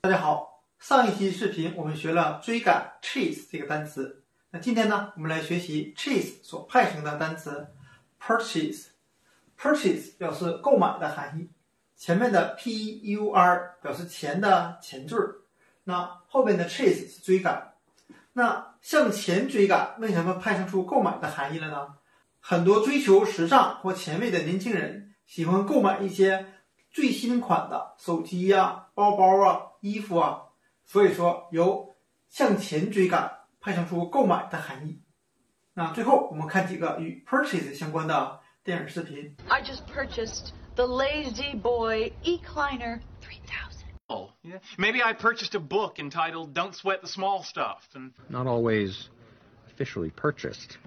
大家好，上一期视频我们学了追赶 chase 这个单词，那今天呢，我们来学习 chase 所派生的单词 purchase。purchase 表示购买的含义，前面的 p u r 表示钱的前缀，那后边的 chase 是追赶。那向前追赶为什么派生出购买的含义了呢？很多追求时尚或前卫的年轻人喜欢购买一些最新款的手机呀、包包啊、衣服啊，所以说由向前追赶派生出购买的含义。那最后我们看几个与 purchase 相关的电影视频。I just purchased the Lazy Boy Ecliner 3000. Oh, yeah. Maybe I purchased a book entitled Don't Sweat the Small Stuff and not always officially purchased.